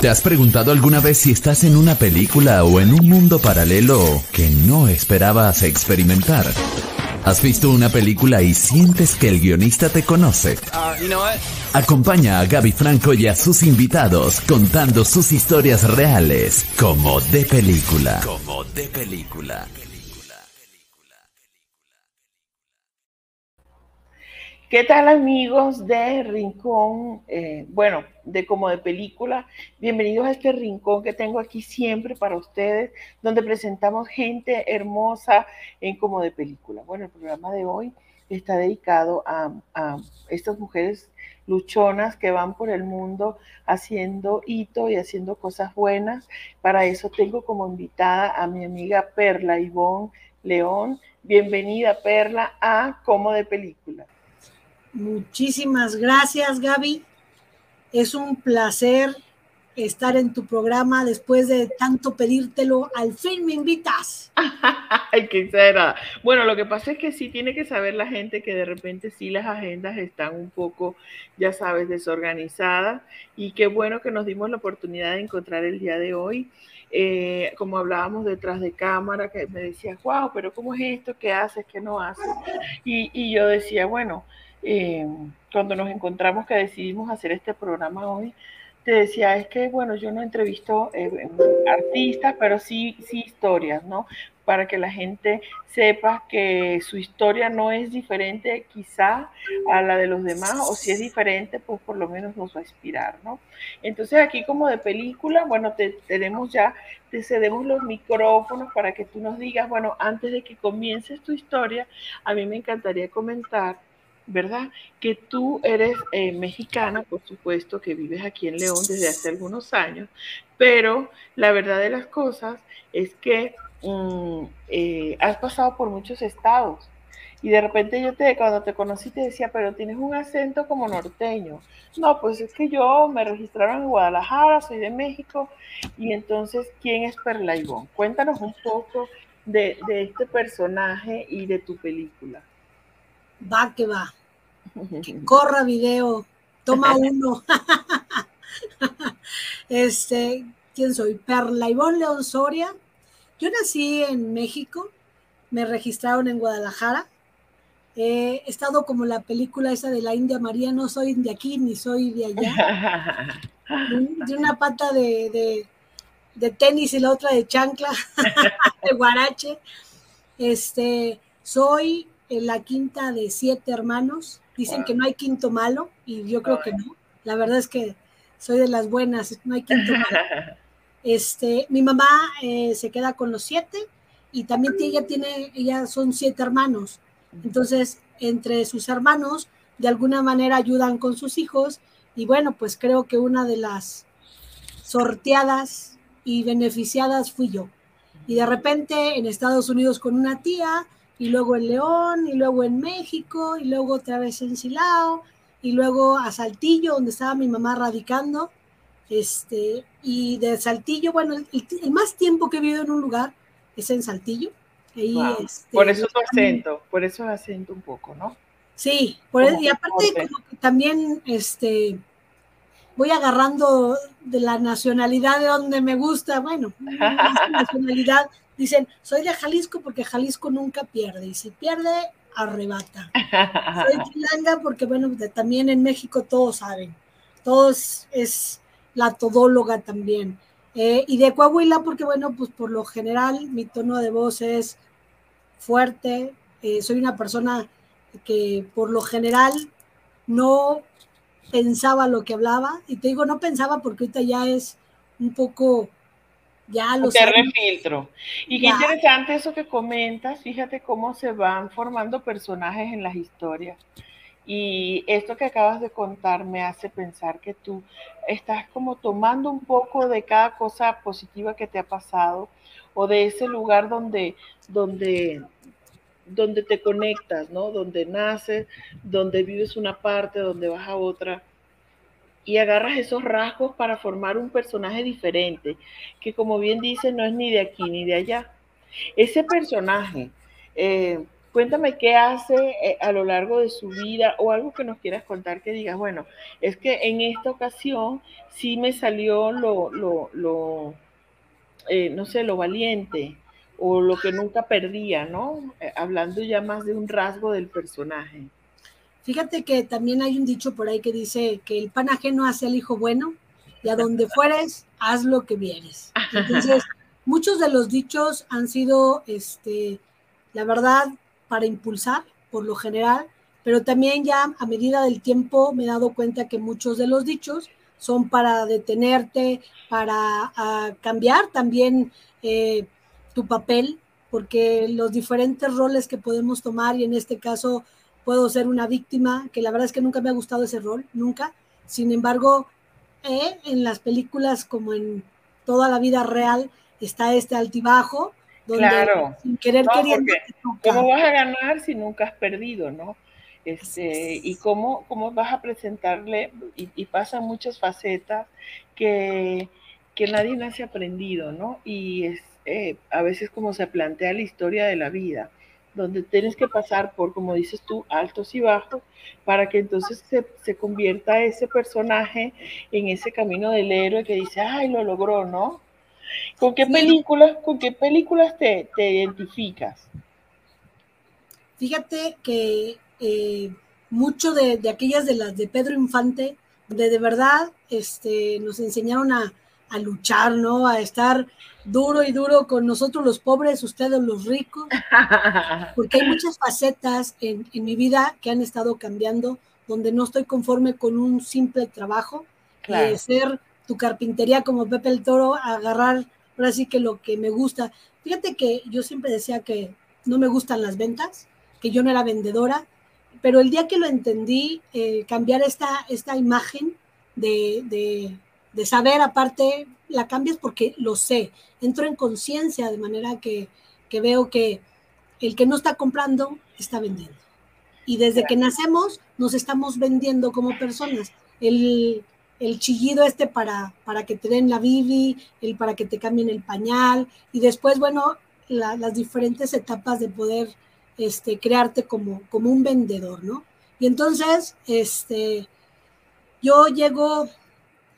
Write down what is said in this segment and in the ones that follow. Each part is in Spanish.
¿Te has preguntado alguna vez si estás en una película o en un mundo paralelo que no esperabas experimentar? ¿Has visto una película y sientes que el guionista te conoce? Acompaña a Gaby Franco y a sus invitados contando sus historias reales como de película. Como de película. ¿Qué tal amigos de Rincón? Eh, bueno, de como de película. Bienvenidos a este rincón que tengo aquí siempre para ustedes, donde presentamos gente hermosa en como de película. Bueno, el programa de hoy está dedicado a, a estas mujeres luchonas que van por el mundo haciendo hito y haciendo cosas buenas. Para eso tengo como invitada a mi amiga Perla Ivonne León. Bienvenida Perla a Como de Película. Muchísimas gracias, Gaby. Es un placer estar en tu programa después de tanto pedírtelo. Al fin me invitas. Ay, qué será. Bueno, lo que pasa es que sí tiene que saber la gente que de repente sí las agendas están un poco, ya sabes, desorganizadas. Y qué bueno que nos dimos la oportunidad de encontrar el día de hoy. Eh, como hablábamos detrás de cámara, que me decías, wow, pero ¿cómo es esto? ¿Qué haces? ¿Qué no haces? Y, y yo decía, bueno, eh, cuando nos encontramos que decidimos hacer este programa hoy, te decía, es que, bueno, yo no entrevisto eh, artistas, pero sí, sí historias, ¿no? Para que la gente sepa que su historia no es diferente quizá a la de los demás, o si es diferente, pues por lo menos nos va a inspirar, ¿no? Entonces aquí como de película, bueno, te tenemos ya, te cedemos los micrófonos para que tú nos digas, bueno, antes de que comiences tu historia, a mí me encantaría comentar ¿verdad? Que tú eres eh, mexicana, por supuesto, que vives aquí en León desde hace algunos años, pero la verdad de las cosas es que mm, eh, has pasado por muchos estados. Y de repente yo te, cuando te conocí te decía, pero tienes un acento como norteño. No, pues es que yo me registraron en Guadalajara, soy de México. Y entonces, ¿quién es Perla Ivón? Cuéntanos un poco de, de este personaje y de tu película. Va que va. Corra video, toma uno. este, ¿quién soy? Perla Ivonne León Soria. Yo nací en México, me registraron en Guadalajara. he estado como la película esa de la India María, no soy de aquí ni soy de allá. De una pata de, de, tenis y la otra de chancla, de guarache. Este, soy la quinta de siete hermanos. Dicen que no hay quinto malo y yo creo que no. La verdad es que soy de las buenas, no hay quinto malo. Este, mi mamá eh, se queda con los siete y también ella tiene, ella son siete hermanos. Entonces, entre sus hermanos, de alguna manera ayudan con sus hijos y bueno, pues creo que una de las sorteadas y beneficiadas fui yo. Y de repente en Estados Unidos con una tía, y luego en León, y luego en México, y luego otra vez en Silao, y luego a Saltillo, donde estaba mi mamá radicando. Este, y de Saltillo, bueno, el, más tiempo que he vivido en un lugar es en Saltillo. Este, por eso tu acento, por eso el acento un poco, ¿no? Sí, por y aparte como que también este, voy agarrando de la nacionalidad de donde me gusta, bueno, nacionalidad Dicen, soy de Jalisco porque Jalisco nunca pierde y si pierde, arrebata. soy chilanga porque, bueno, también en México todos saben, todos es la todóloga también. Eh, y de Coahuila porque, bueno, pues por lo general mi tono de voz es fuerte, eh, soy una persona que por lo general no pensaba lo que hablaba, y te digo no pensaba porque ahorita ya es un poco ya lo sé. refiltro. Y qué interesante eso que comentas, fíjate cómo se van formando personajes en las historias. Y esto que acabas de contar me hace pensar que tú estás como tomando un poco de cada cosa positiva que te ha pasado o de ese lugar donde, donde, donde te conectas, ¿no? Donde naces, donde vives una parte, donde vas a otra y agarras esos rasgos para formar un personaje diferente, que como bien dice, no es ni de aquí ni de allá. Ese personaje, eh, Cuéntame qué hace eh, a lo largo de su vida o algo que nos quieras contar que digas, bueno, es que en esta ocasión sí me salió lo, lo, lo eh, no sé, lo valiente o lo que nunca perdía, ¿no? Eh, hablando ya más de un rasgo del personaje. Fíjate que también hay un dicho por ahí que dice que el pan ajeno hace al hijo bueno y a donde fueres, haz lo que vieres. Entonces, muchos de los dichos han sido, este, la verdad, para impulsar, por lo general, pero también ya a medida del tiempo me he dado cuenta que muchos de los dichos son para detenerte, para cambiar también eh, tu papel, porque los diferentes roles que podemos tomar, y en este caso puedo ser una víctima, que la verdad es que nunca me ha gustado ese rol, nunca. Sin embargo, eh, en las películas como en toda la vida real está este altibajo, donde claro. sin querer queriendo... ¿Cómo vas a ganar si nunca has perdido, no? Este, y cómo, cómo vas a presentarle, y, y pasan muchas facetas que, que nadie nace aprendido, ¿no? Y es eh, a veces como se plantea la historia de la vida, donde tienes que pasar por, como dices tú, altos y bajos, para que entonces se, se convierta ese personaje en ese camino del héroe que dice, ay, lo logró, ¿no? ¿Con qué películas, con qué películas te, te identificas? Fíjate que eh, mucho de, de, aquellas de las de Pedro Infante, de, de verdad este, nos enseñaron a, a, luchar, ¿no? A estar duro y duro con nosotros los pobres, ustedes los ricos, porque hay muchas facetas en, en mi vida que han estado cambiando, donde no estoy conforme con un simple trabajo, claro. de ser tu carpintería como Pepe el Toro, agarrar ahora sí que lo que me gusta. Fíjate que yo siempre decía que no me gustan las ventas, que yo no era vendedora, pero el día que lo entendí, eh, cambiar esta, esta imagen de, de, de, saber, aparte, la cambias porque lo sé, entro en conciencia de manera que, que, veo que el que no está comprando está vendiendo. Y desde que nacemos nos estamos vendiendo como personas. El, el chillido este para, para que te den la bibi, el para que te cambien el pañal, y después, bueno, la, las diferentes etapas de poder este, crearte como, como un vendedor, ¿no? Y entonces, este, yo llego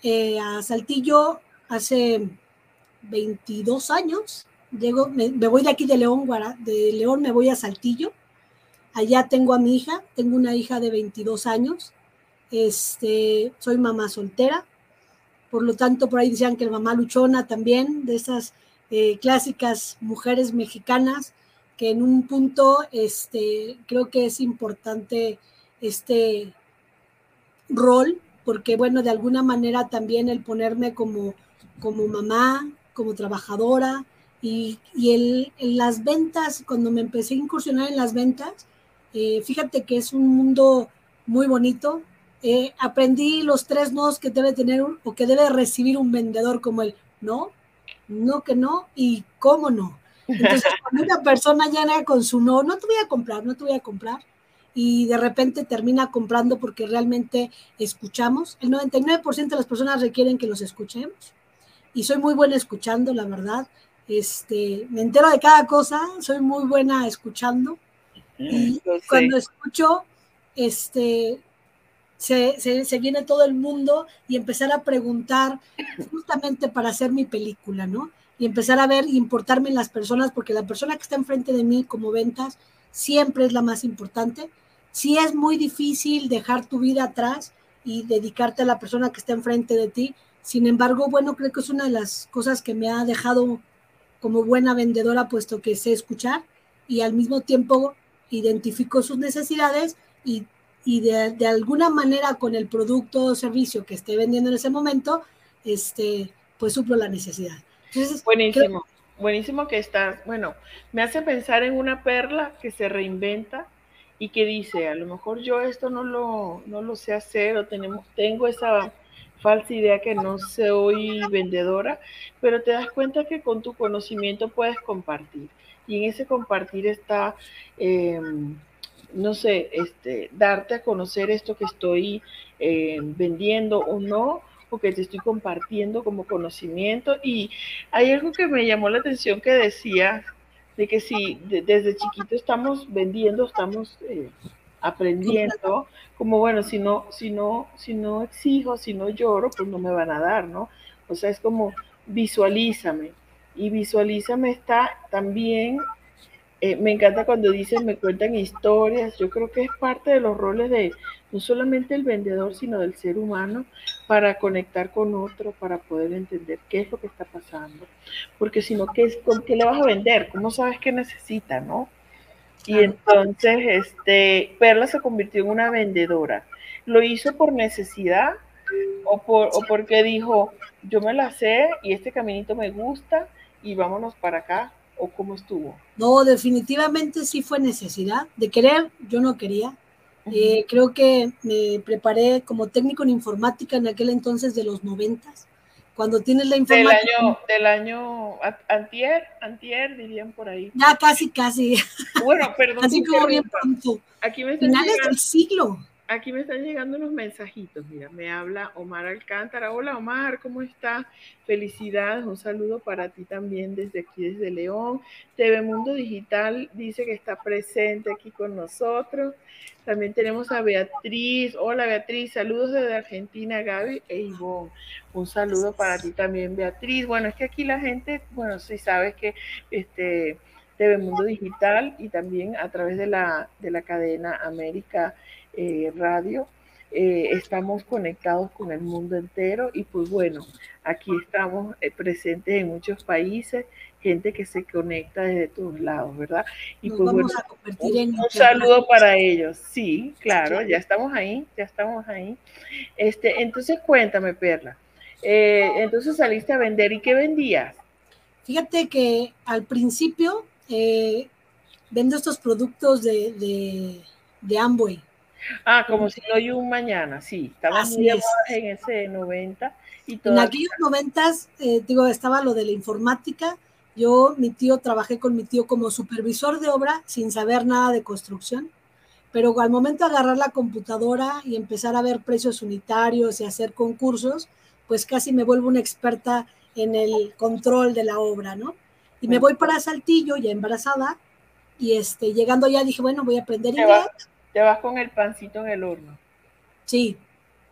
eh, a Saltillo hace 22 años, llego, me, voy de aquí de León, de León me voy a Saltillo, allá tengo a mi hija, tengo una hija de 22 años, este, soy mamá soltera, por lo tanto, por ahí decían que la mamá luchona también, de esas eh, clásicas mujeres mexicanas, que en un punto este, creo que es importante este rol, porque bueno, de alguna manera también el ponerme como, como mamá, como trabajadora, y, y el, en las ventas, cuando me empecé a incursionar en las ventas, eh, fíjate que es un mundo muy bonito, eh, aprendí los tres nos que debe tener un, o que debe recibir un vendedor como el no, no que no y cómo no. Entonces, cuando una persona llena con su no, no te voy a comprar, no te voy a comprar, y de repente termina comprando porque realmente escuchamos. El 99% de las personas requieren que los escuchemos y soy muy buena escuchando, la verdad. Este, me entero de cada cosa, soy muy buena escuchando. Y cuando escucho, este, se, se, se, viene todo el mundo y empezar a preguntar justamente para hacer mi película, ¿no? Y empezar a ver y importarme en las personas, porque la persona que está enfrente de mí como ventas siempre es la más importante. Sí es muy difícil dejar tu vida atrás y dedicarte a la persona que está enfrente de ti. Sin embargo, bueno, creo que es una de las cosas que me ha dejado como buena vendedora, puesto que sé escuchar y al mismo tiempo identifico sus necesidades y y de, alguna manera con el producto o servicio que esté vendiendo en ese momento, este, pues suplo la necesidad. Buenísimo, buenísimo que estás, bueno, me hace pensar en una perla que se reinventa y que dice, a lo mejor yo esto no lo, no lo sé hacer o tenemos, tengo esa falsa idea que no soy vendedora, pero te das cuenta que con tu conocimiento puedes compartir. Y en ese compartir está... Eh, no sé, este, darte a conocer esto que estoy eh, vendiendo o no, o que te estoy compartiendo como conocimiento. Y hay algo que me llamó la atención que decía de que si desde chiquito estamos vendiendo, estamos eh, aprendiendo, como bueno, si no, si no, si no exijo, si no lloro, pues no me van a dar, ¿no? O sea, es como visualízame. Y visualízame está también eh, me encanta cuando dicen, me cuentan historias. Yo creo que es parte de los roles de no solamente el vendedor, sino del ser humano para conectar con otro, para poder entender qué es lo que está pasando. Porque si no, ¿qué, ¿qué le vas a vender? ¿Cómo sabes qué necesita, no? Y entonces, este, Perla se convirtió en una vendedora. ¿Lo hizo por necesidad o, por, o porque dijo, yo me la sé y este caminito me gusta y vámonos para acá? O cómo estuvo? No, definitivamente sí fue necesidad de querer, yo no quería. Eh, creo que me preparé como técnico en informática en aquel entonces de los noventas, cuando tienes la informática. Del año, del año antier, antier dirían por ahí. Ya, casi, casi. Bueno, perdón. Así como bien pronto. Aquí me Finales del siglo aquí me están llegando unos mensajitos. Mira, me habla Omar Alcántara. Hola Omar, ¿cómo está? Felicidades, un saludo para ti también desde aquí, desde León. TV Mundo Digital dice que está presente aquí con nosotros. También tenemos a Beatriz. Hola Beatriz, saludos desde Argentina, Gaby e Ivonne. Un saludo para ti también, Beatriz. Bueno, es que aquí la gente, bueno, si sabes que este TV Mundo Digital y también a través de la, de la cadena América eh, radio. Eh, estamos conectados con el mundo entero y pues bueno, aquí estamos eh, presentes en muchos países, gente que se conecta desde todos lados, ¿verdad? Y pues bueno, un, saludo para ellos. Sí, claro, ya estamos ahí, ya estamos ahí. Este, entonces cuéntame, Perla. entonces saliste a vender y qué vendías? Fíjate que al principio vendo estos productos de, de, de Amway. Ah, como si no hay un mañana, sí. Estaba muy en ese 90. Y en aquellos 90, eh, digo, estaba lo de la informática. Yo, mi tío, trabajé con mi tío como supervisor de obra sin saber nada de construcción. Pero al momento de agarrar la computadora y empezar a ver precios unitarios y hacer concursos, pues casi me vuelvo una experta en el control de la obra, ¿no? Y me voy para Saltillo, ya embarazada, y este, llegando ya dije, bueno, voy a aprender inglés. Te vas con el pancito en el horno. Sí.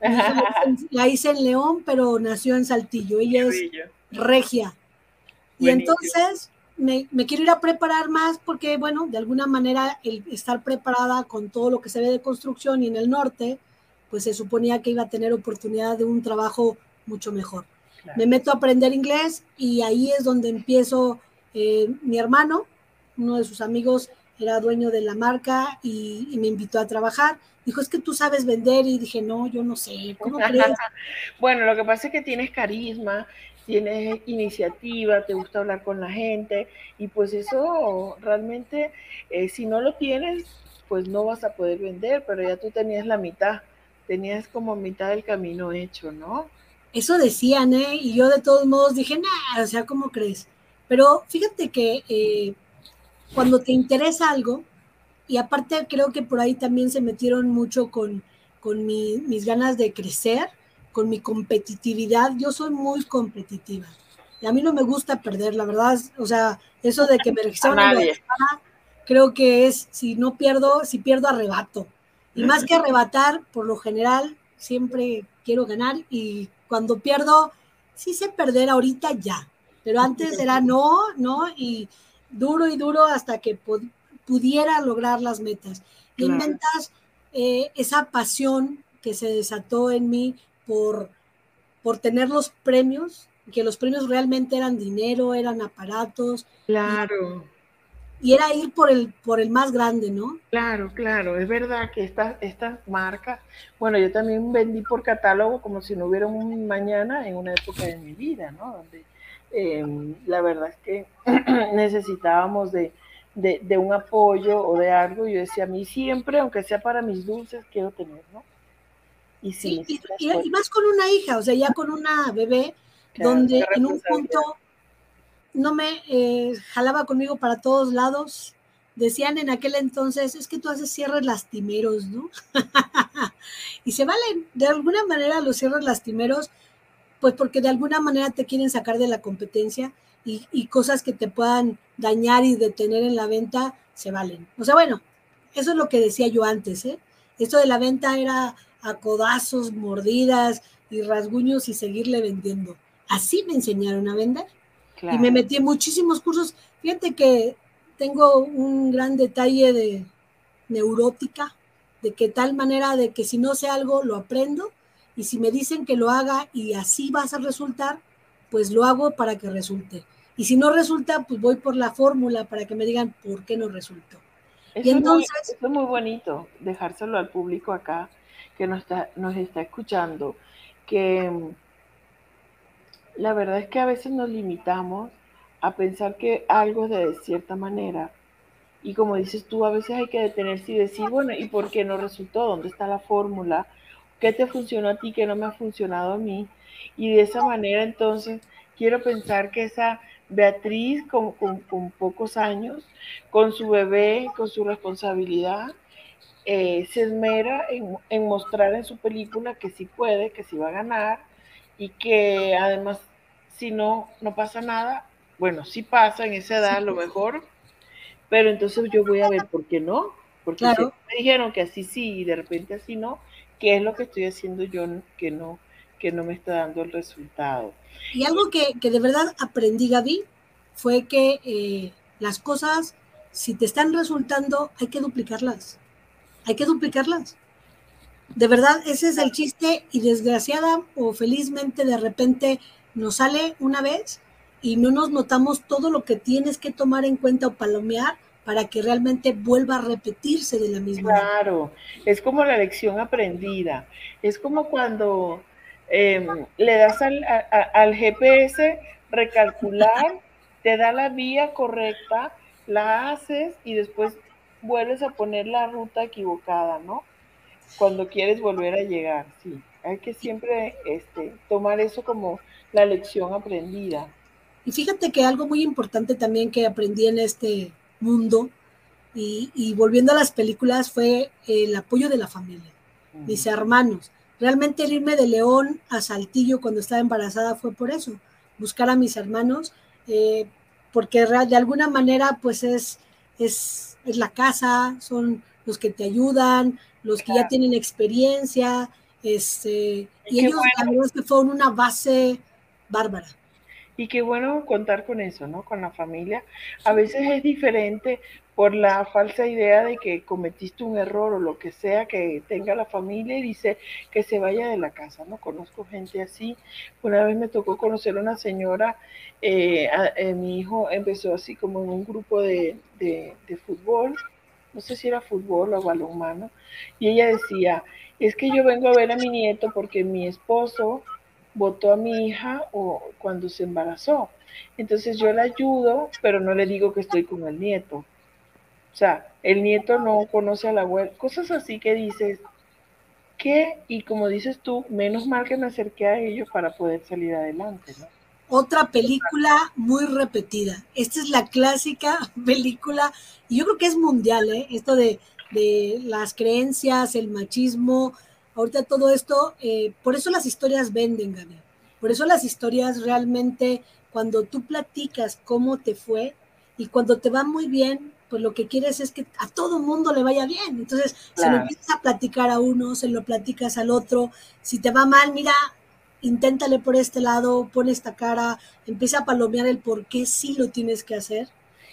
La hice en León, pero nació en Saltillo. Ella es regia. Y entonces me, quiero ir a preparar más porque, bueno, de alguna manera el estar preparada con todo lo que se ve de construcción y en el norte, pues se suponía que iba a tener oportunidad de un trabajo mucho mejor. Me meto a aprender inglés y ahí es donde empiezo eh, mi hermano, uno de sus amigos era dueño de la marca y, me invitó a trabajar. Dijo, es que tú sabes vender y dije, no, yo no sé, ¿cómo crees? bueno, lo que pasa es que tienes carisma, tienes iniciativa, te gusta hablar con la gente y pues eso realmente, eh, si no lo tienes, pues no vas a poder vender, pero ya tú tenías la mitad, tenías como mitad del camino hecho, ¿no? Eso decían, ¿eh? Y yo de todos modos dije, nada, o sea, ¿cómo crees? Pero fíjate que... Eh, cuando te interesa algo, y aparte creo que por ahí también se metieron mucho con, con mis ganas de crecer, con mi competitividad. Yo soy muy competitiva. Y a mí no me gusta perder, la verdad. O sea, eso de que me registraron creo que es, si no pierdo, si pierdo, arrebato. Y más que arrebatar, por lo general, siempre quiero ganar. Y cuando pierdo, sí sé perder ahorita ya. Pero antes era no, no. Y, duro y duro hasta que pudiera lograr las metas. Inventas eh, esa pasión que se desató en mí por, por tener los premios, que los premios realmente eran dinero, eran aparatos. Claro. Y, era ir por el, por el más grande, ¿no? Claro, claro, es verdad que estas esta marcas, bueno, yo también vendí por catálogo como si no hubiera un mañana en una época de mi vida, ¿no? Donde Em, la verdad es que necesitábamos de, un apoyo o de algo. Yo decía, a mí siempre, aunque sea para mis dulces, quiero tener, ¿no? Y, sí, y, más con una hija, o sea, ya con una bebé, donde en un punto no me eh, jalaba conmigo para todos lados. Decían en aquel entonces, es que tú haces cierres lastimeros, ¿no? y se valen, de alguna manera los cierres lastimeros pues porque de alguna manera te quieren sacar de la competencia, y, cosas que te puedan dañar y detener en la venta, se valen. O sea, bueno, eso es lo que decía yo antes, ¿eh? Esto de la venta era a codazos, mordidas y rasguños y seguirle vendiendo. Así me enseñaron a vender. Y me metí en muchísimos cursos. Fíjate que tengo un gran detalle de neurótica, de que tal manera de que si no sé algo, lo aprendo. Y si me dicen que lo haga y así vas a resultar, pues lo hago para que resulte. Y si no resulta, pues voy por la fórmula para que me digan por qué no resultó. y entonces, es muy, bonito dejárselo al público acá que nos está, nos está escuchando, que mm, la verdad es que a veces nos limitamos a pensar que algo es de cierta manera. Y como dices tú, a veces hay que detenerse y decir, bueno, ¿y por qué no resultó? ¿Dónde está la fórmula? ¿Qué te funcionó a ti? ¿Qué no me ha funcionado a mí? Y de esa manera entonces quiero pensar que esa Beatriz con, con, pocos años, con su bebé, con su responsabilidad, eh, se esmera en, en, mostrar en su película que sí puede, que sí va a ganar y que además si no, no pasa nada, bueno, sí pasa en esa edad a lo mejor, pero entonces yo voy a ver por qué no, porque me dijeron que así sí y de repente así no, ¿qué es lo que estoy haciendo yo que no, que no me está dando el resultado? Y algo que, de verdad aprendí, Gaby, fue que eh, las cosas, si te están resultando, hay que duplicarlas. Hay que duplicarlas. De verdad, ese es el chiste y desgraciada o felizmente de repente nos sale una vez y no nos notamos todo lo que tienes que tomar en cuenta o palomear para que realmente vuelva a repetirse de la misma manera. Claro, es como la lección aprendida. Es como cuando Em, le das al, GPS recalcular, te da la vía correcta, la haces y después vuelves a poner la ruta equivocada, ¿no? Cuando quieres volver a llegar, sí. Hay que siempre este, tomar eso como la lección aprendida. Y fíjate que algo muy importante también que aprendí en este mundo y, volviendo a las películas fue el apoyo de la familia, mis hermanos. Realmente el irme de León a Saltillo cuando estaba embarazada fue por eso, buscar a mis hermanos, eh, porque de alguna manera pues es, es, es, la casa, son los que te ayudan, los que ya tienen experiencia, este, y, ellos bueno. que fueron una base bárbara. Y qué bueno contar con eso, ¿no? Con la familia. A veces es diferente por la falsa idea de que cometiste un error o lo que sea que tenga la familia y dice que se vaya de la casa, ¿no? Conozco gente así. Una vez me tocó conocer a una señora, eh, eh, mi hijo empezó así como en un grupo de, de, fútbol, no sé si era fútbol o balonmano, y ella decía, es que yo vengo a ver a mi nieto porque mi esposo votó a mi hija o cuando se embarazó. Entonces yo la ayudo, pero no le digo que estoy con el nieto. O sea, el nieto no conoce a la abuela, cosas así que dices, que, y como dices tú, menos mal que me acerqué a ellos para poder salir adelante. Otra película muy repetida. Esta es la clásica película, y yo creo que es mundial, ¿eh? Esto de, de las creencias, el machismo, ahorita todo esto, eh, por eso las historias venden, Gaby. Por eso las historias realmente, cuando tú platicas cómo te fue y cuando te va muy bien, pues lo que quieres es que a todo mundo le vaya bien. Entonces, se lo empiezas a platicar a uno, se lo platicas al otro. Si te va mal, mira, inténtale por este lado, pon esta cara, empieza a palomear el por qué sí lo tienes que hacer.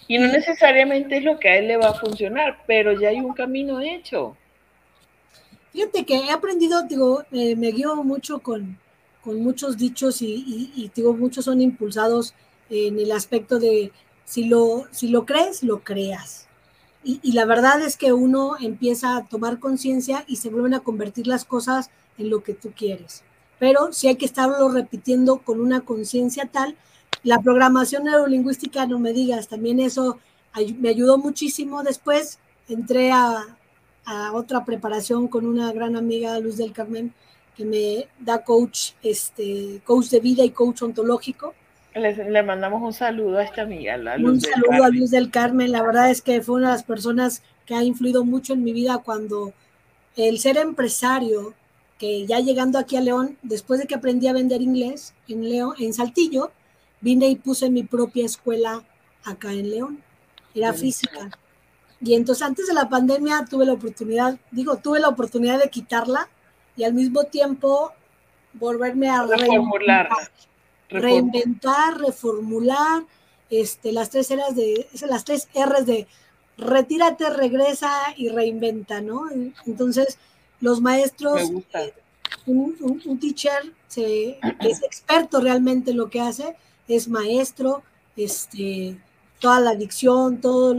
Y no necesariamente es lo que a él le va a funcionar, pero ya hay un camino hecho. Fíjate que he aprendido, digo, eh, me guío mucho con, con muchos dichos y, y, digo, muchos son impulsados en el aspecto de si lo, si lo crees, lo creas. Y, la verdad es que uno empieza a tomar conciencia y se vuelven a convertir las cosas en lo que tú quieres. Pero si hay que estarlo repitiendo con una conciencia tal. La programación neurolingüística, no me digas, también eso me ayudó muchísimo. Después entré a, a otra preparación con una gran amiga, Luz del Carmen, que me da coach, este, coach de vida y coach ontológico le mandamos un saludo a esta amiga, la Luz Un saludo a Luz del Carmen. La verdad es que fue una de las personas que ha influido mucho en mi vida cuando el ser empresario, que ya llegando aquí a León, después de que aprendí a vender inglés en León, en Saltillo, vine y puse mi propia escuela acá en León. Era física. Y entonces antes de la pandemia tuve la oportunidad, digo, tuve la oportunidad de quitarla y al mismo tiempo volverme a reformular, reinventar, reformular, este, las tres eras de, las tres R's de retírate, regresa y reinventa, ¿no? Entonces, los maestros, eh, un, teacher se, es experto realmente en lo que hace, es maestro, este, toda la dicción, todo,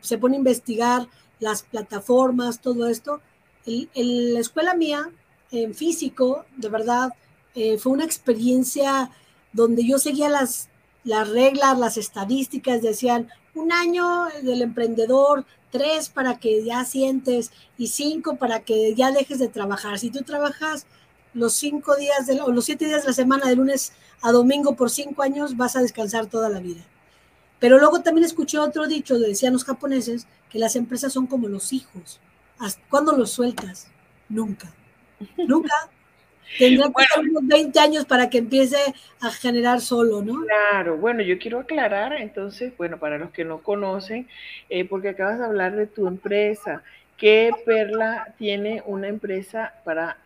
se pone a investigar las plataformas, todo esto. En la escuela mía, en físico, de verdad, eh, fue una experiencia donde yo seguía las, las reglas, las estadísticas, decían un año del emprendedor, tres para que ya sientes y cinco para que ya dejes de trabajar. Si tú trabajas los cinco días de, los siete días de la semana, de lunes a domingo por cinco años, vas a descansar toda la vida. Pero luego también escuché otro dicho, decían los japoneses, que las empresas son como los hijos. ¿Cuándo los sueltas? Nunca. Nunca. Tendrá que unos 20 años para que empiece a generar solo, ¿no? Claro, bueno, yo quiero aclarar entonces, bueno, para los que no conocen, eh, porque acabas de hablar de tu empresa, ¿qué Perla tiene una empresa para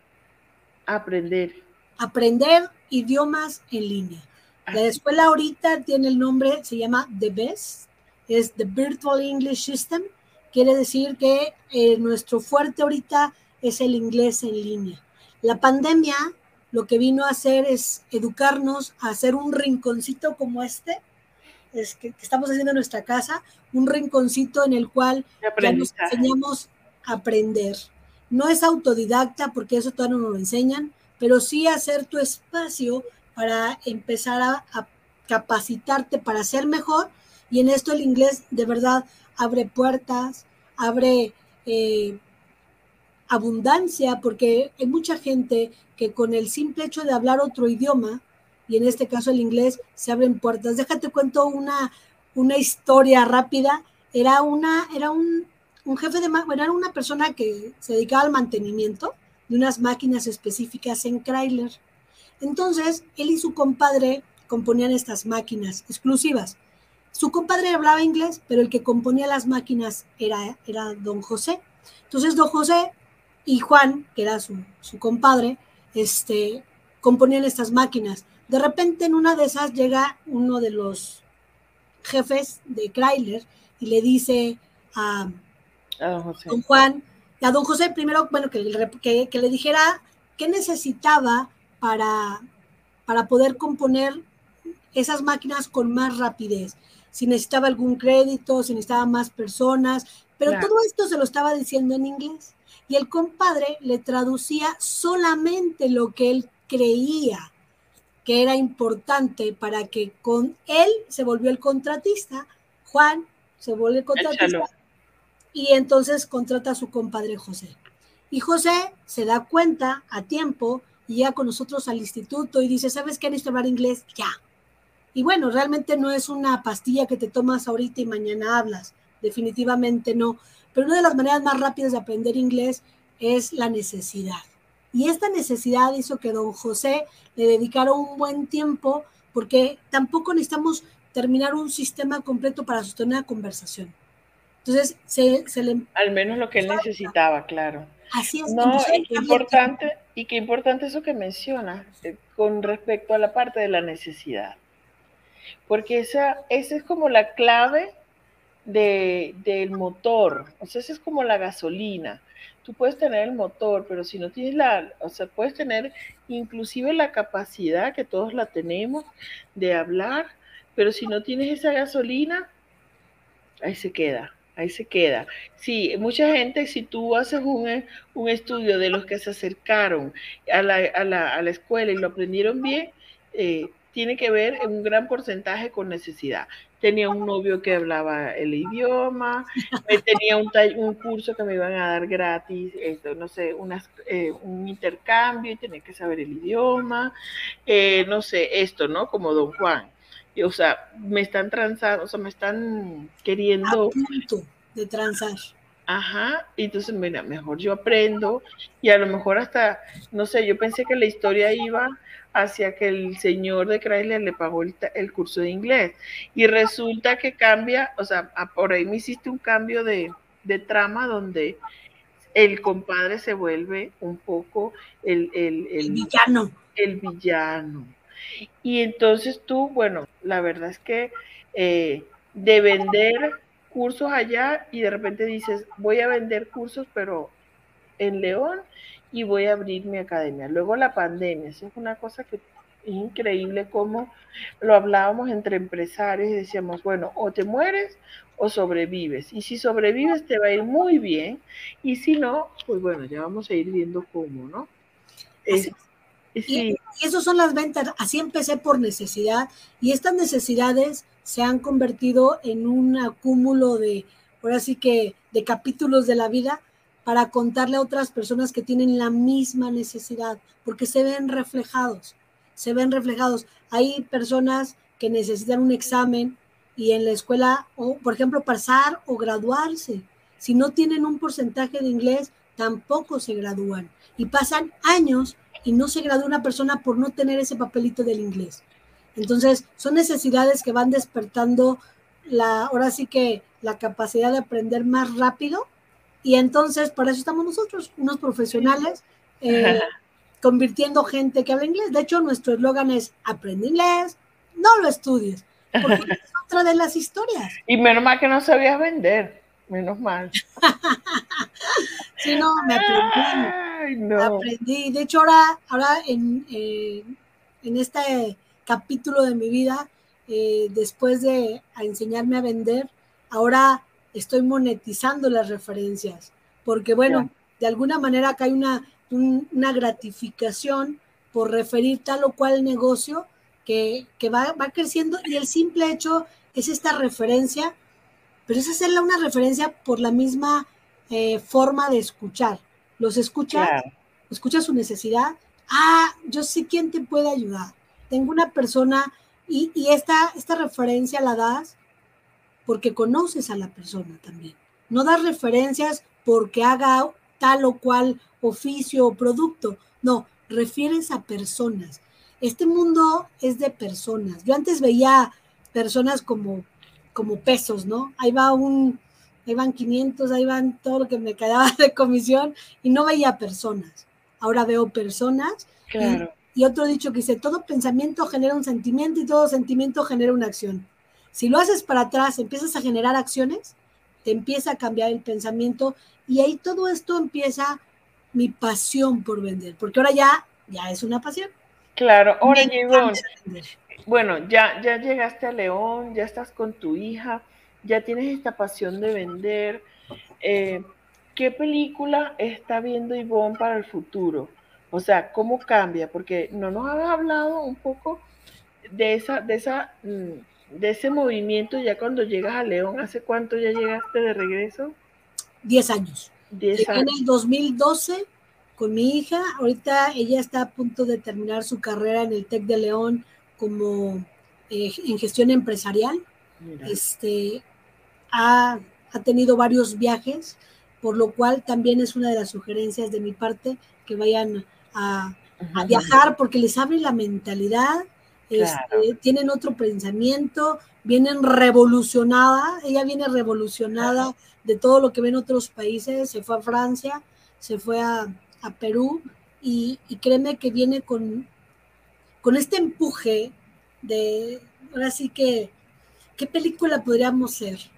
aprender? Aprender idiomas en línea. La escuela ahorita tiene el nombre, se llama The Best, es The Virtual English System, quiere decir que eh, nuestro fuerte ahorita es el inglés en línea. La pandemia lo que vino a hacer es educarnos a hacer un rinconcito como este, es que, estamos haciendo en nuestra casa, un rinconcito en el cual ya nos enseñamos a aprender. No es autodidacta porque eso todavía no nos lo enseñan, pero sí hacer tu espacio para empezar a, capacitarte para ser mejor. Y en esto el inglés de verdad abre puertas, abre eh, abundancia, porque hay mucha gente que con el simple hecho de hablar otro idioma, y en este caso el inglés, se abren puertas. Déjate cuento una, una historia rápida. Era una, era un, un jefe de, bueno, era una persona que se dedicaba al mantenimiento de unas máquinas específicas en Chrysler. Entonces, él y su compadre componían estas máquinas exclusivas. Su compadre hablaba inglés, pero el que componía las máquinas era, era don José. Entonces, don José y Juan, que era su, compadre, este, componían estas máquinas. De repente en una de esas llega uno de los jefes de Chrysler y le dice a, don Juan, a don José primero, bueno, que, que, le dijera qué necesitaba para, para poder componer esas máquinas con más rapidez. Si necesitaba algún crédito, si necesitaba más personas, pero todo esto se lo estaba diciendo en inglés y el compadre le traducía solamente lo que él creía que era importante para que con él se volvió el contratista, Juan se vuelve el contratista y entonces contrata a su compadre José. Y José se da cuenta a tiempo llega con nosotros al instituto y dice, ¿sabes qué? Necesito hablar inglés ya. Y bueno, realmente no es una pastilla que te tomas ahorita y mañana hablas, definitivamente no. Pero una de las maneras más rápidas de aprender inglés es la necesidad. Y esta necesidad hizo que don José le dedicara un buen tiempo porque tampoco necesitamos terminar un sistema completo para sostener una conversación. Entonces, se, le... Al menos lo que él necesitaba, claro. Así es. No, y qué importante, y qué importante eso que menciona eh, con respecto a la parte de la necesidad. Porque esa, esa es como la clave de, del motor, o sea, esa es como la gasolina. Tú puedes tener el motor, pero si no tienes la, o sea, puedes tener inclusive la capacidad, que todos la tenemos, de hablar, pero si no tienes esa gasolina, ahí se queda, ahí se queda. Sí, mucha gente, si tú haces un, un estudio de los que se acercaron a la, a la, a la escuela y lo aprendieron bien, eh, tiene que ver en un gran porcentaje con necesidad. Tenía un novio que hablaba el idioma, tenía un, un curso que me iban a dar gratis, esto, no sé, unas, eh, un intercambio y tenía que saber el idioma, eh, no sé, esto, ¿no? Como don Juan. O sea, me están transando, o sea, me están queriendo... A punto de transar. Ajá, y entonces, mira, mejor yo aprendo y a lo mejor hasta, no sé, yo pensé que la historia iba hacia que el señor de Chrysler le pagó el, el curso de inglés y resulta que cambia, o sea, por ahí me hiciste un cambio de, de trama donde el compadre se vuelve un poco el, el, el, villano. El villano. Y entonces tú, bueno, la verdad es que eh, de vender cursos allá y de repente dices, voy a vender cursos, pero en León y voy a abrir mi academia. Luego la pandemia, eso es una cosa que es increíble como lo hablábamos entre empresarios y decíamos, bueno, o te mueres o sobrevives. Y si sobrevives te va a ir muy bien y si no, pues bueno, ya vamos a ir viendo cómo, ¿no? Y, y esas son las ventas. Así empecé por necesidad y estas necesidades se han convertido en un acúmulo de, ahora sí que, de capítulos de la vida para contarle a otras personas que tienen la misma necesidad, porque se ven reflejados, se ven reflejados. Hay personas que necesitan un examen y en la escuela, o por ejemplo, pasar o graduarse. Si no tienen un porcentaje de inglés, tampoco se gradúan. Y pasan años y no se gradúa una persona por no tener ese papelito del inglés. Entonces, son necesidades que van despertando la, ahora sí que la capacidad de aprender más rápido. Y entonces, para eso estamos nosotros, unos profesionales, eh, convirtiendo gente que habla inglés. De hecho, nuestro eslogan es, aprende inglés, no lo estudies porque es otra de las historias. Y menos mal que no sabías vender, menos mal. sí, no, me aprendí. Aprendí. De hecho, ahora, ahora en, eh, en este capítulo de mi vida, eh, después de enseñarme a vender, ahora estoy monetizando las referencias, porque bueno, de alguna manera acá hay una, una gratificación por referir tal o cual negocio que, va, creciendo y el simple hecho es esta referencia, pero es hacerla una referencia por la misma eh, forma de escuchar. Los escuchas, escuchas su necesidad. Ah, yo sé quién te puede ayudar. Tengo una persona y, y esta, esta referencia la das porque conoces a la persona también. No das referencias porque haga tal o cual oficio o producto. No, refieres a personas este mundo es de personas. Yo antes veía personas como, como pesos, ¿no? Ahí va un, ahí van 500, ahí van todo lo que me quedaba de comisión y no veía personas. Ahora veo personas. Claro. Y, otro dicho que dice, todo pensamiento genera un sentimiento y todo sentimiento genera una acción. Si lo haces para atrás, empiezas a generar acciones, te empieza a cambiar el pensamiento y ahí todo esto empieza mi pasión por vender, porque ahora ya, ya es una pasión. Claro, ahora bueno, ya, ya llegaste a León, ya estás con tu hija, ya tienes esta pasión de vender. Eh, ¿Qué película está viendo Ivonne para el futuro? O sea, ¿cómo cambia? Porque no nos has hablado un poco de esa, de esa, mm, de ese movimiento ya cuando llegas a León. ¿Hace cuánto ya llegaste de regreso? Diez años. Diez años. En el 2012 con mi hija. Ahorita ella está a punto de terminar su carrera en el TEC de León como eh, en gestión empresarial. Este, ha, tenido varios viajes, por lo cual también es una de las sugerencias de mi parte que vayan a, viajar porque les abre la mentalidad, este, tienen otro pensamiento, vienen revolucionada, ella viene revolucionada de todo lo que ven otros países, se fue a Francia, se fue a, a Perú y, créeme que viene con, con este empuje de, ahora sí que, ¿qué película podríamos ser?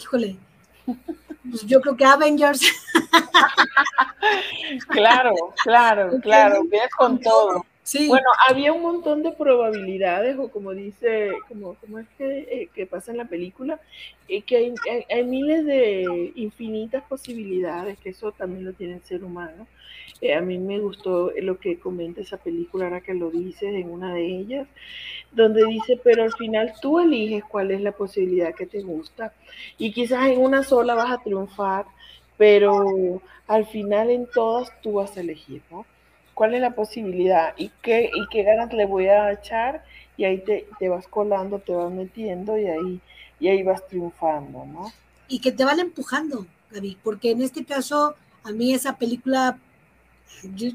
Híjole, pues yo creo que Avengers. claro, claro, claro, vienes con todo. Bueno, había un montón de probabilidades, o como dice, como, es que, eh, pasa en la película, eh, que hay, hay, miles de infinitas posibilidades, que eso también lo tiene el ser humano. Eh, a mí me gustó lo que comenta esa película, ahora que lo dices en una de ellas, donde dice, pero al final tú eliges cuál es la posibilidad que te gusta. Y quizás en una sola vas a triunfar, pero al final en todas tú vas a elegir, ¿no? ¿Cuál es la posibilidad? ¿Y qué, y qué ganas le voy a echar? Y ahí te, te vas colando, te vas metiendo y ahí, y ahí vas triunfando, ¿no? Y que te van empujando Gaby, porque en este caso, a mí esa película,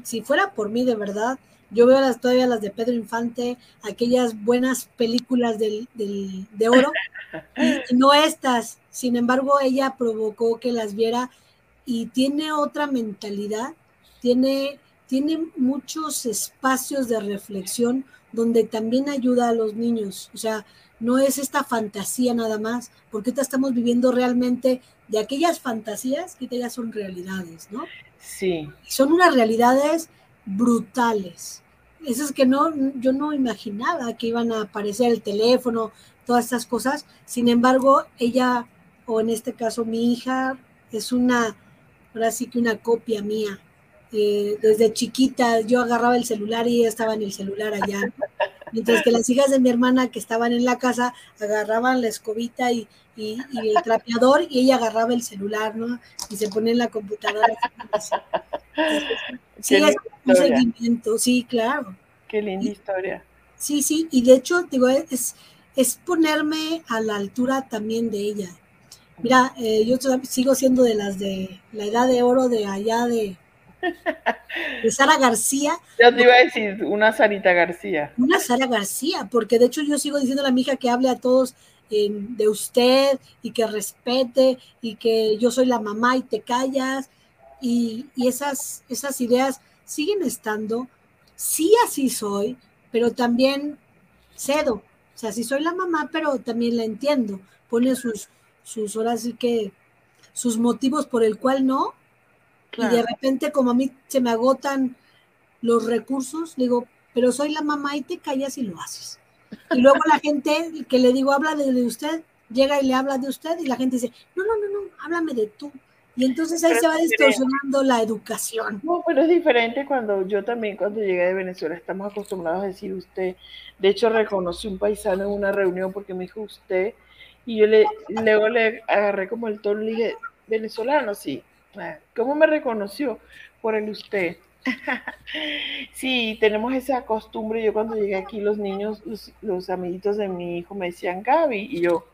si fuera por mí de verdad, yo veo las, todavía las de Pedro Infante, aquellas buenas películas del, de oro, y no estas. Sin embargo, ella provocó que las viera y tiene otra mentalidad, tiene, tiene muchos espacios de reflexión donde también ayuda a los niños. O sea, no es esta fantasía nada más, porque ahorita estamos viviendo realmente de aquellas fantasías que ya son realidades, ¿no? Sí. Son unas realidades brutales. Esas que no, yo no imaginaba que iban a aparecer el teléfono, todas estas cosas. Sin embargo, ella, o en este caso mi hija, es una, ahora sí que una copia mía. Eh, desde chiquita yo agarraba el celular y ella estaba en el celular allá. Mientras que las hijas de mi hermana que estaban en la casa agarraban la escobita y, y, el trapeador y ella agarraba el celular, ¿no? Y se ponía en la computadora. sí, es un seguimiento, sí, claro. Qué linda historia. Sí, sí, y de hecho, digo, es, es ponerme a la altura también de ella. Mira, eh, yo sigo siendo de las de la edad de oro de allá de, de Sara García. Yo te iba a decir una Sarita García. Una Sara García, porque de hecho yo sigo diciendo a la hija que hable a todos de usted y que respete y que yo soy la mamá y te callas y, esas, esas ideas siguen estando. Sí, así soy, pero también cedo. O sea, sí soy la mamá, pero también la entiendo. Pone sus, sus horas y que sus motivos por el cual no. Y de repente, como a mí se me agotan los recursos, digo, pero soy la mamá y te callas y lo haces. Y luego la gente que le digo, habla de, usted, llega y le habla de usted y la gente dice, no, no, no, no, háblame de tú. Y entonces ahí se va distorsionando la educación. No, pero es diferente cuando yo también, cuando llegué de Venezuela, estamos acostumbrados a decir usted. De hecho, reconocí un paisano en una reunión porque me dijo usted. Y yo le, luego le agarré como el tono y le dije, venezolano, sí. ¿Cómo me reconoció? Por el usted. Sí, tenemos esa costumbre. Yo cuando llegué aquí, los niños, los, amiguitos de mi hijo me decían Gaby, y yo,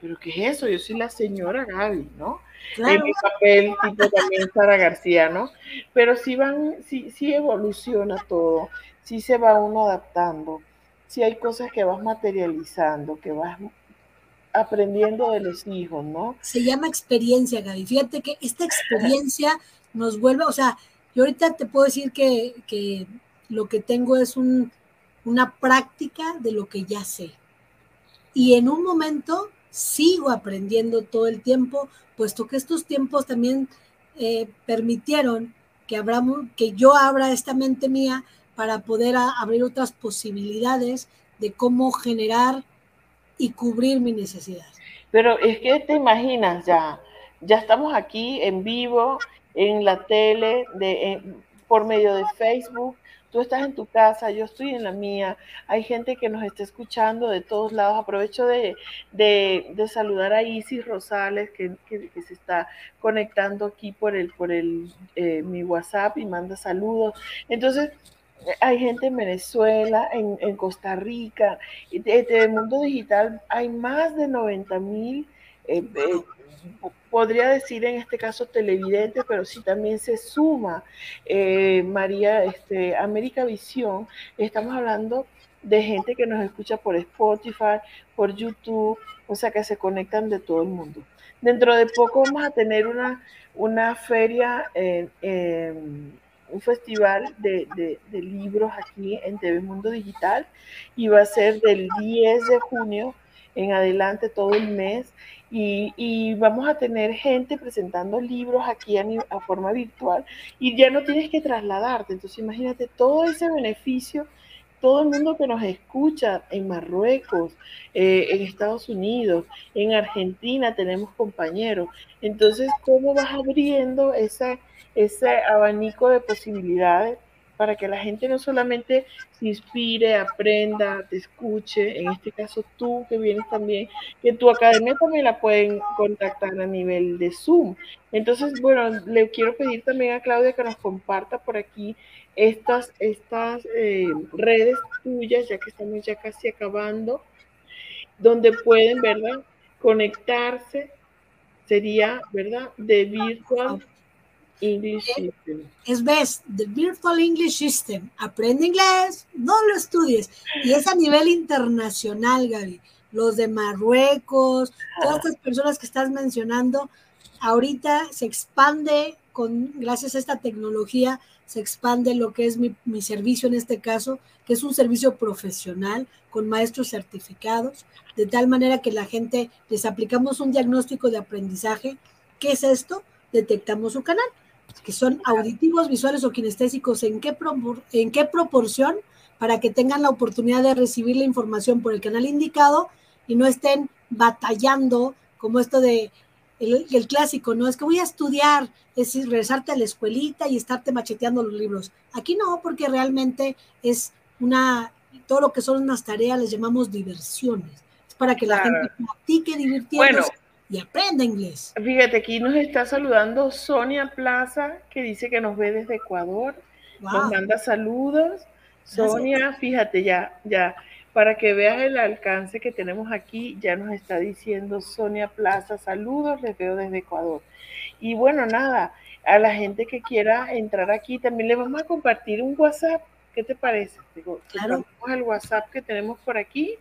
¿pero qué es eso? Yo soy la señora Gaby, ¿no? En mi papel, tipo también Sara García, ¿no? Pero sí van, sí, sí evoluciona todo, sí se va uno adaptando, sí hay cosas que vas materializando, que vas aprendiendo de los hijos, ¿no? Se llama experiencia, Gaby. Fíjate que esta experiencia nos vuelve, o sea, yo ahorita te puedo decir que, lo que tengo es un, una práctica de lo que ya sé. Y en un momento sigo aprendiendo todo el tiempo, puesto que estos tiempos también eh, permitieron que, que yo abra esta mente mía para poder abrir otras posibilidades de cómo generar y cubrir mi necesidad. Pero es que te imaginas ya, ya estamos aquí en vivo, en la tele, de, por medio de Facebook. Tú estás en tu casa, yo estoy en la mía. Hay gente que nos está escuchando de todos lados. Aprovecho de, saludar a Isis Rosales, que, se está conectando aquí por el, por el eh, mi WhatsApp y manda saludos. Entonces, hay gente en Venezuela, en, Costa Rica, desde el mundo digital hay más de 90 mil eh, eh, podría decir en este caso televidente, pero si también se suma eh, María, este, América Visión, estamos hablando de gente que nos escucha por Spotify, por YouTube, o sea que se conectan de todo el mundo. Dentro de poco vamos a tener una, una feria, un festival de, de, libros aquí en TV Mundo Digital y va a ser del 10 de junio en adelante todo el mes y, vamos a tener gente presentando libros aquí a, a, forma virtual y ya no tienes que trasladarte. Entonces imagínate todo ese beneficio, todo el mundo que nos escucha en Marruecos, eh, en Estados Unidos, en Argentina tenemos compañeros. Entonces, ¿cómo vas abriendo esa, ese abanico de posibilidades? Para que la gente no solamente se inspire, aprenda, te escuche, en este caso tú que vienes también, que tu academia también la pueden contactar a nivel de Zoom. Entonces, bueno, le quiero pedir también a Claudia que nos comparta por aquí estas, estas eh, redes tuyas, ya que estamos ya casi acabando, donde pueden, ¿verdad? Conectarse sería, ¿verdad? The Virtual English System. Es ves, The Virtual English System. Aprende inglés, no lo estudies. Y es a nivel internacional, Gaby. Los de Marruecos, todas estas personas que estás mencionando, ahorita se expande con, gracias a esta tecnología, se expande lo que es mi, mi, servicio en este caso, que es un servicio profesional con maestros certificados, de tal manera que la gente les aplicamos un diagnóstico de aprendizaje. ¿Qué es esto? Detectamos su canal, que son auditivos, visuales o kinestésicos, en qué, en qué proporción para que tengan la oportunidad de recibir la información por el canal indicado y no estén batallando como esto de el, clásico, ¿no? Es que voy a estudiar, es decir, regresarte a la escuelita y estarte macheteando los libros. Aquí no, porque realmente es una, todo lo que son unas tareas les llamamos diversiones. Es para que la gente practique divirtiéndose y aprenda inglés. Fíjate, aquí nos está saludando Sonia Plaza, que dice que nos ve desde Ecuador. Nos manda saludos. Sonia, fíjate, ya, ya para que veas el alcance que tenemos aquí, ya nos está diciendo Sonia Plaza, saludos, les veo desde Ecuador. Y bueno, nada, a la gente que quiera entrar aquí, también le vamos a compartir un WhatsApp. ¿Qué te parece? Digo, claro. el WhatsApp que tenemos por aquí.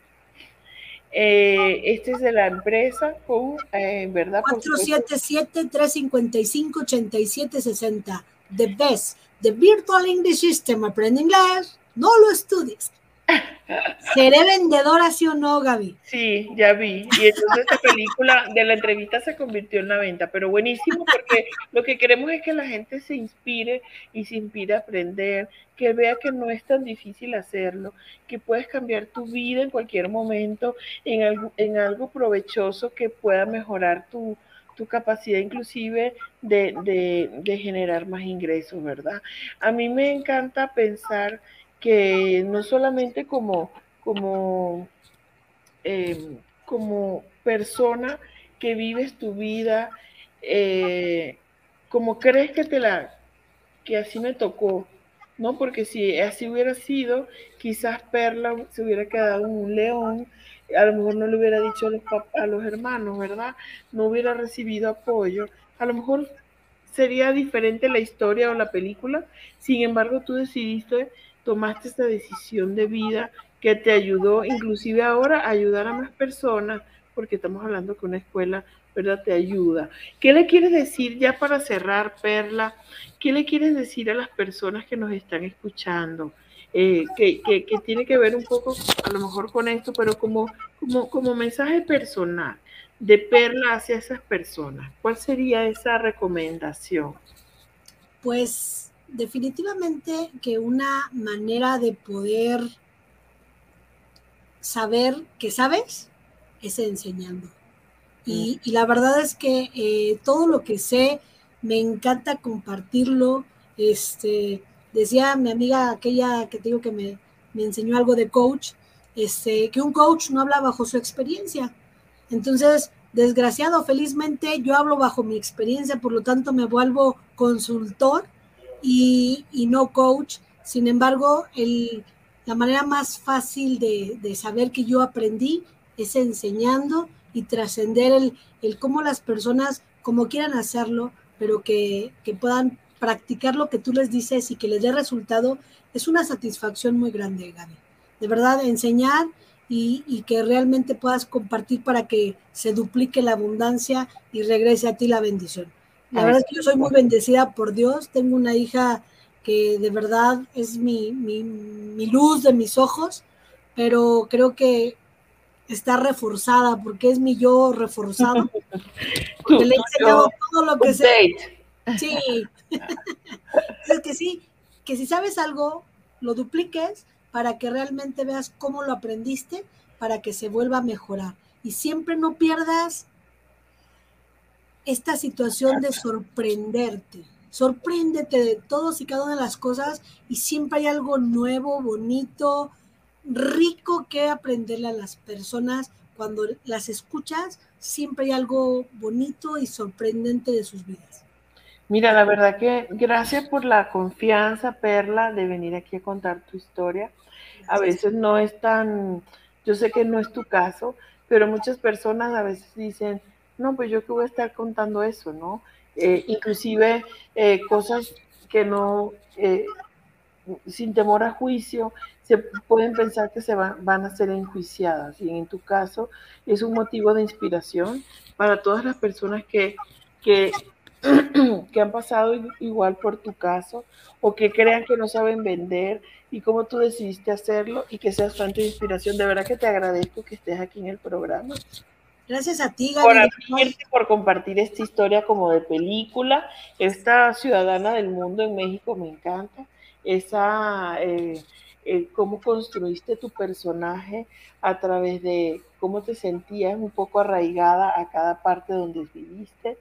Eh, este es de la empresa con, eh, ¿verdad? 477-355-8760. The best. The Virtual English System. Aprende inglés. No lo estudies. ¿Seré vendedora, sí o no, Gaby? Sí, ya vi. Y entonces esta película de la entrevista se convirtió en la venta, pero buenísimo porque lo que queremos es que la gente se inspire y se inspire a aprender, que vea que no es tan difícil hacerlo, que puedes cambiar tu vida en cualquier momento en algo, provechoso que pueda mejorar tu, capacidad inclusive de generar más ingresos, ¿verdad? A mí me encanta pensar que no solamente como, como, em, como persona que vives tu vida, eh, como crees que te la, que así me tocó, ¿no? Porque si así hubiera sido, quizás Perla se hubiera quedado un león, a lo mejor no le hubiera dicho a los, a los hermanos, ¿verdad? No hubiera recibido apoyo, a lo mejor sería diferente la historia o la película, sin embargo tú decidiste tomaste esta decisión de vida que te ayudó inclusive ahora a ayudar a más personas, porque estamos hablando que una escuela, ¿verdad? Te ayuda. ¿Qué le quieres decir ya para cerrar, Perla? ¿Qué le quieres decir a las personas que nos están escuchando? Eh, que, que, que, tiene que ver un poco a lo mejor con esto, pero como, como, como mensaje personal de Perla hacia esas personas. ¿Cuál sería esa recomendación? Pues definitivamente que una manera de poder saber que sabes es enseñando. Y, mm. la verdad es que eh, todo lo que sé me encanta compartirlo. Este, decía mi amiga aquella que te digo que me, me enseñó algo de coach, este, que un coach no habla bajo su experiencia. Entonces, desgraciado, felizmente yo hablo bajo mi experiencia, por lo tanto me vuelvo consultor y, no coach. Sin embargo, el, la manera más fácil de, de, saber que yo aprendí es enseñando y trascender el, el, cómo las personas, como quieran hacerlo, pero que, que, puedan practicar lo que tú les dices y que les dé resultado, es una satisfacción muy grande, Gaby. De verdad, enseñar y, y que realmente puedas compartir para que se duplique la abundancia y regrese a ti la bendición. La verdad es que yo soy muy bendecida por Dios. Tengo una hija que de verdad es mi, mi, luz de mis ojos, pero creo que está reforzada porque es mi yo reforzado. que le he enseñado todo lo que sé. Sí. es que sí, que si sabes algo, lo dupliques para que realmente veas cómo lo aprendiste, para que se vuelva a mejorar. Y siempre no pierdas esta situación de sorprenderte. Sorpréndete de todos y cada una de las cosas y siempre hay algo nuevo, bonito, rico que aprenderle a las personas. Cuando las escuchas, siempre hay algo bonito y sorprendente de sus vidas. Mira, la verdad que gracias por la confianza, Perla, de venir aquí a contar tu historia. A veces no es tan, yo sé que no es tu caso, pero muchas personas a veces dicen, no, pues yo que voy a estar contando eso, ¿no? Eh, inclusive eh, cosas que no, eh, sin temor a juicio, se pueden pensar que se van a ser enjuiciadas. Y en tu caso es un motivo de inspiración para todas las personas que, que, que han pasado igual por tu caso o que crean que no saben vender y cómo tú decidiste hacerlo y que seas fuente de inspiración. De verdad que te agradezco que estés aquí en el programa. Gracias a ti, Gaby. Por por compartir esta historia como de película. Esta ciudadana del mundo en México me encanta. Esa, eh, eh, cómo construiste tu personaje a través de cómo te sentías un poco arraigada a cada parte donde viviste.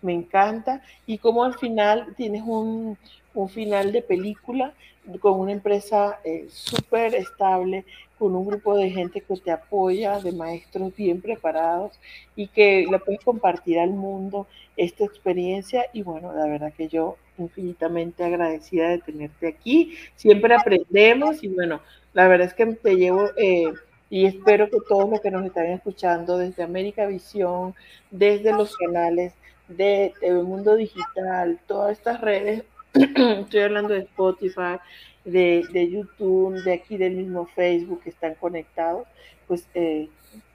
Me encanta. Y cómo al final tienes un, un final de película con una empresa eh, súper estable, con un grupo de gente que te apoya, de maestros bien preparados y que le puedes compartir al mundo esta experiencia. Y bueno, la verdad que yo infinitamente agradecida de tenerte aquí. Siempre aprendemos y bueno, la verdad es que te llevo... Eh, y espero que todos los que nos están escuchando desde América Visión, desde los canales de TV Mundo Digital, todas estas redes estoy hablando de Spotify, de, de, YouTube, de aquí del mismo Facebook que están conectados, pues eh,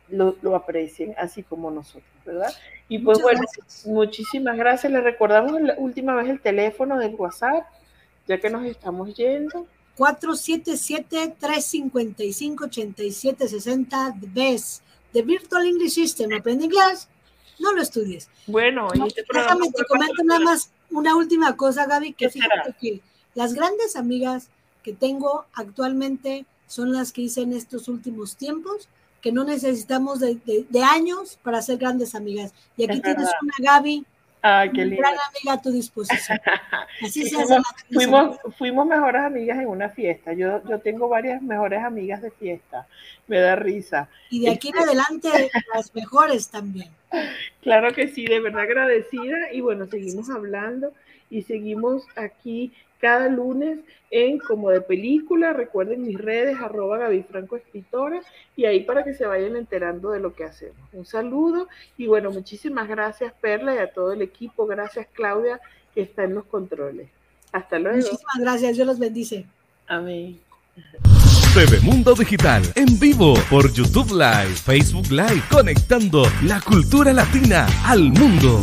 lo, lo, aprecien así como nosotros, ¿verdad? Y pues bueno, muchísimas gracias. Les recordamos la última vez el teléfono del WhatsApp, ya que nos estamos yendo. 477-355-8760 BES, The Virtual English System. ¿Aprende inglés? No lo estudies. Bueno, no, este déjame te comento nada más una última cosa, Gaby, que fíjate que las grandes amigas que tengo actualmente son las que hice en estos últimos tiempos, que no necesitamos de, de, años para ser grandes amigas. Y aquí tienes una Gaby, ah, qué una gran amiga a tu disposición. Así se fuimos, fuimos, fuimos, mejores amigas en una fiesta. Yo, yo tengo varias mejores amigas de fiesta. Me da risa. Y de aquí en adelante las mejores también. Claro que sí, de verdad agradecida. Y bueno, seguimos hablando y seguimos aquí cada lunes en Como de Película. Recuerden mis redes, arroba Gaby Franco Escritora, y ahí para que se vayan enterando de lo que hacemos. Un saludo y bueno, muchísimas gracias Perla y a todo el equipo. Gracias Claudia que está en los controles. Hasta luego. Muchísimas gracias, Dios los bendice. Amén. TV Mundo Digital en vivo por YouTube Live, Facebook Live, conectando la cultura latina al mundo.